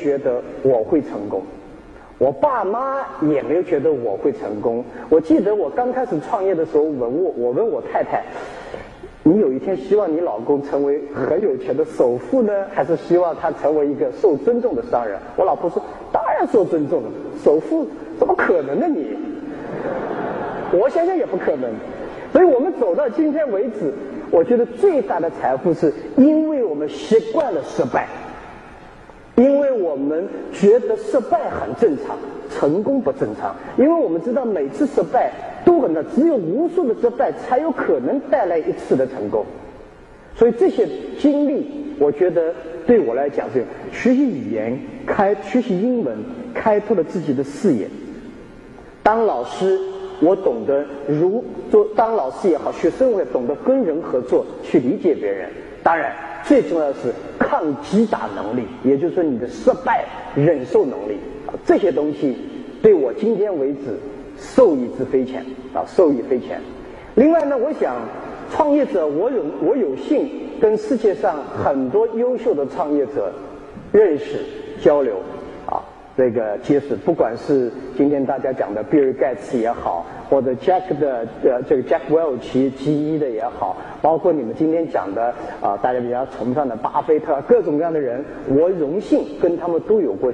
觉得我会成功，我爸妈也没有觉得我会成功。我记得我刚开始创业的时候，问我我问我太太，你有一天希望你老公成为很有钱的首富呢，还是希望他成为一个受尊重的商人？我老婆说，当然受尊重了，首富怎么可能呢你？我想想也不可能。所以我们走到今天为止，我觉得最大的财富是因为我们习惯了失败。因为我们觉得失败很正常，成功不正常。因为我们知道每次失败都很难，只有无数的失败才有可能带来一次的成功。所以这些经历，我觉得对我来讲是学习语言、开学习英文，开拓了自己的视野。当老师，我懂得如做当老师也好，学生我也懂得跟人合作，去理解别人。当然。最重要的是抗击打能力，也就是说你的失败忍受能力啊，这些东西对我今天为止受益之匪浅啊，受益匪浅。另外呢，我想创业者，我有我有幸跟世界上很多优秀的创业者认识交流。这个揭示，不管是今天大家讲的比尔盖茨也好，或者 Jack 的呃这个 Jack Welch G 一的也好，包括你们今天讲的啊大家比较崇尚的巴菲特，各种各样的人，我荣幸跟他们都有过。